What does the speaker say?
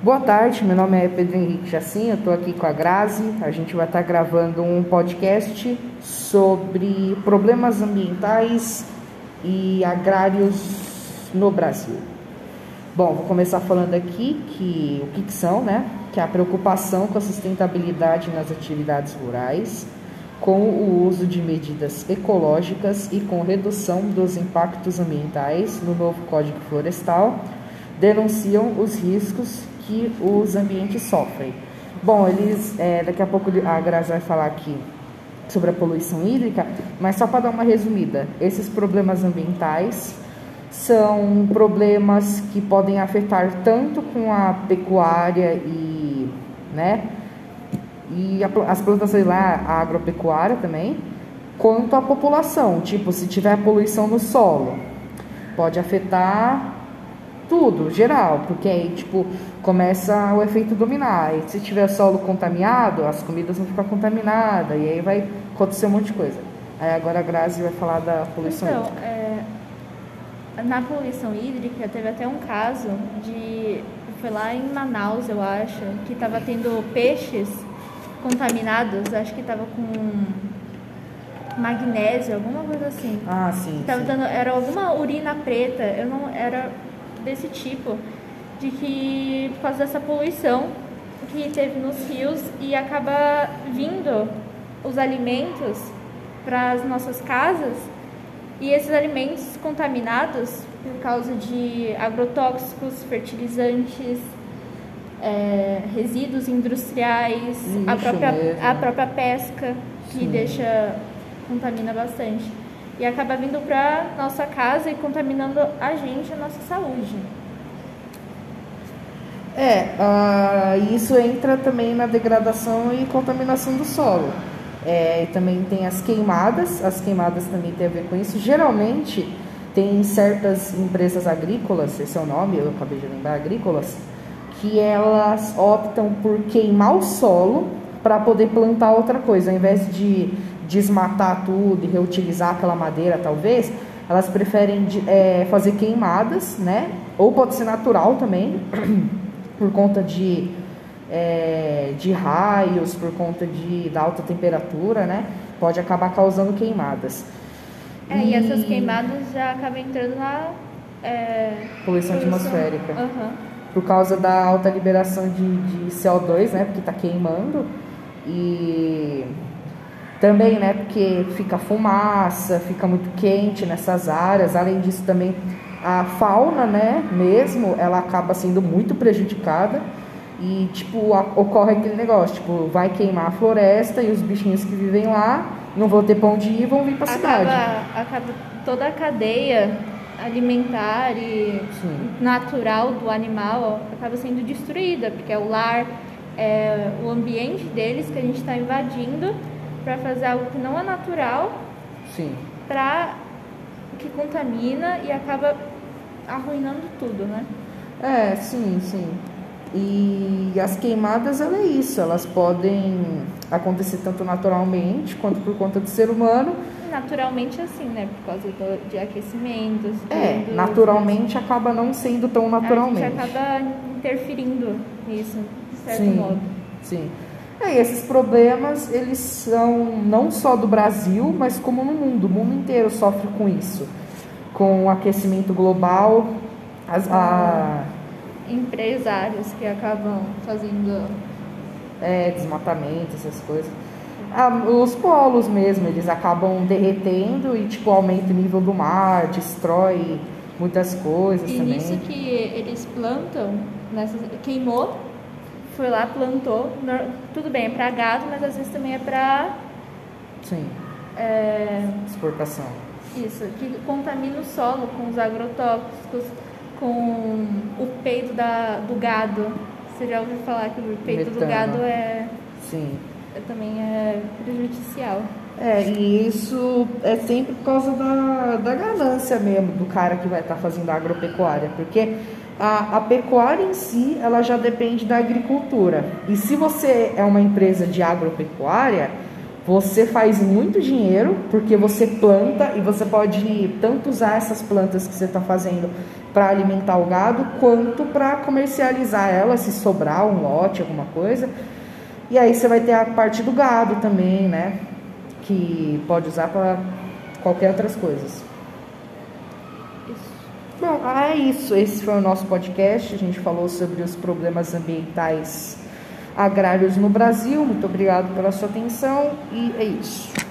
Boa tarde, meu nome é Pedro Henrique Jacim, eu estou aqui com a Grazi. A gente vai estar gravando um podcast sobre problemas ambientais e agrários no Brasil. Bom, vou começar falando aqui que o que, que são, né? Que é a preocupação com a sustentabilidade nas atividades rurais, com o uso de medidas ecológicas e com redução dos impactos ambientais no novo Código Florestal, denunciam os riscos que os ambientes sofrem. Bom, eles é, daqui a pouco a Grazi vai falar aqui sobre a poluição hídrica, mas só para dar uma resumida, esses problemas ambientais são problemas que podem afetar tanto com a pecuária e, né, e a, as plantações lá, a agropecuária também, quanto a população. Tipo, se tiver poluição no solo, pode afetar tudo, geral, porque aí, tipo, começa o efeito dominar. E se tiver solo contaminado, as comidas vão ficar contaminadas, e aí vai acontecer um monte de coisa. Aí agora a Grazi vai falar da poluição então, hídrica. É, na poluição hídrica, teve até um caso de. Foi lá em Manaus, eu acho, que estava tendo peixes contaminados, acho que estava com magnésio, alguma coisa assim. Ah, sim. Tava sim. dando, era alguma urina preta, eu não era desse tipo, de que por causa dessa poluição que teve nos rios e acaba vindo os alimentos para as nossas casas e esses alimentos contaminados por causa de agrotóxicos, fertilizantes, é, resíduos industriais, a própria, mesmo. a própria pesca que Sim. deixa contamina bastante e acaba vindo para nossa casa e contaminando a gente, a nossa saúde. É, ah, isso entra também na degradação e contaminação do solo. É, também tem as queimadas, as queimadas também tem a ver com isso. Geralmente tem certas empresas agrícolas, esse é o nome, eu acabei de lembrar, agrícolas, que elas optam por queimar o solo para poder plantar outra coisa, ao invés de desmatar tudo e reutilizar aquela madeira, talvez, elas preferem é, fazer queimadas, né? Ou pode ser natural também, por conta de, é, de raios, por conta de, da alta temperatura, né? Pode acabar causando queimadas. É, e essas queimadas já acabam entrando na é, Poluição atmosférica. Aham. por causa da alta liberação de, de CO2, né? Porque está queimando. E também, né? Porque fica fumaça, fica muito quente nessas áreas. Além disso, também a fauna, né? Mesmo, ela acaba sendo muito prejudicada. E, tipo, a- ocorre aquele negócio, tipo, vai queimar a floresta e os bichinhos que vivem lá não vão ter pão de ir e vão vir para a cidade. Acaba, acaba toda a cadeia alimentar e Sim. natural do animal acaba sendo destruída, porque é o lar, é o ambiente deles que a gente está invadindo para fazer algo que não é natural, Sim. para que contamina e acaba arruinando tudo, né? É, sim, sim. E as queimadas, ela é isso, elas podem acontecer tanto naturalmente quanto por conta do ser humano. Naturalmente assim, né? Por causa do, de aquecimentos. É, do- naturalmente acaba não sendo tão naturalmente. A gente acaba interferindo nisso, de certo sim, modo. sim. É, e esses problemas, eles são não só do Brasil, mas como no mundo. O mundo inteiro sofre com isso. Com o aquecimento global, as, a, Empresários que acabam fazendo. é, desmatamento, essas coisas. Ah, os polos mesmo, eles acabam derretendo e tipo aumenta o nível do mar, destrói muitas coisas E também. nisso que eles plantam, nessas, queimou, foi lá, plantou. Tudo bem, é pra gado, mas às vezes também é pra. Sim, é, exportação. isso, que contamina o solo com os agrotóxicos, com o peito da, do gado. Você já ouviu falar que o peito do Metano. gado é, Sim. é- também é prejudicial. É, e isso é sempre por causa da, da ganância mesmo do cara que vai estar fazendo a agropecuária, porque a, a pecuária em si, ela já depende da agricultura. E se você é uma empresa de agropecuária, você faz muito dinheiro, porque você planta e você pode tanto usar essas plantas que você está fazendo para alimentar o gado, quanto para comercializar ela, se sobrar um lote, alguma coisa. E aí você vai ter a parte do gado também, né? Que pode usar para qualquer outras coisas. Bom, é isso. Esse foi o nosso podcast. A gente falou sobre os problemas ambientais agrários no Brasil. Muito obrigado pela sua atenção e é isso.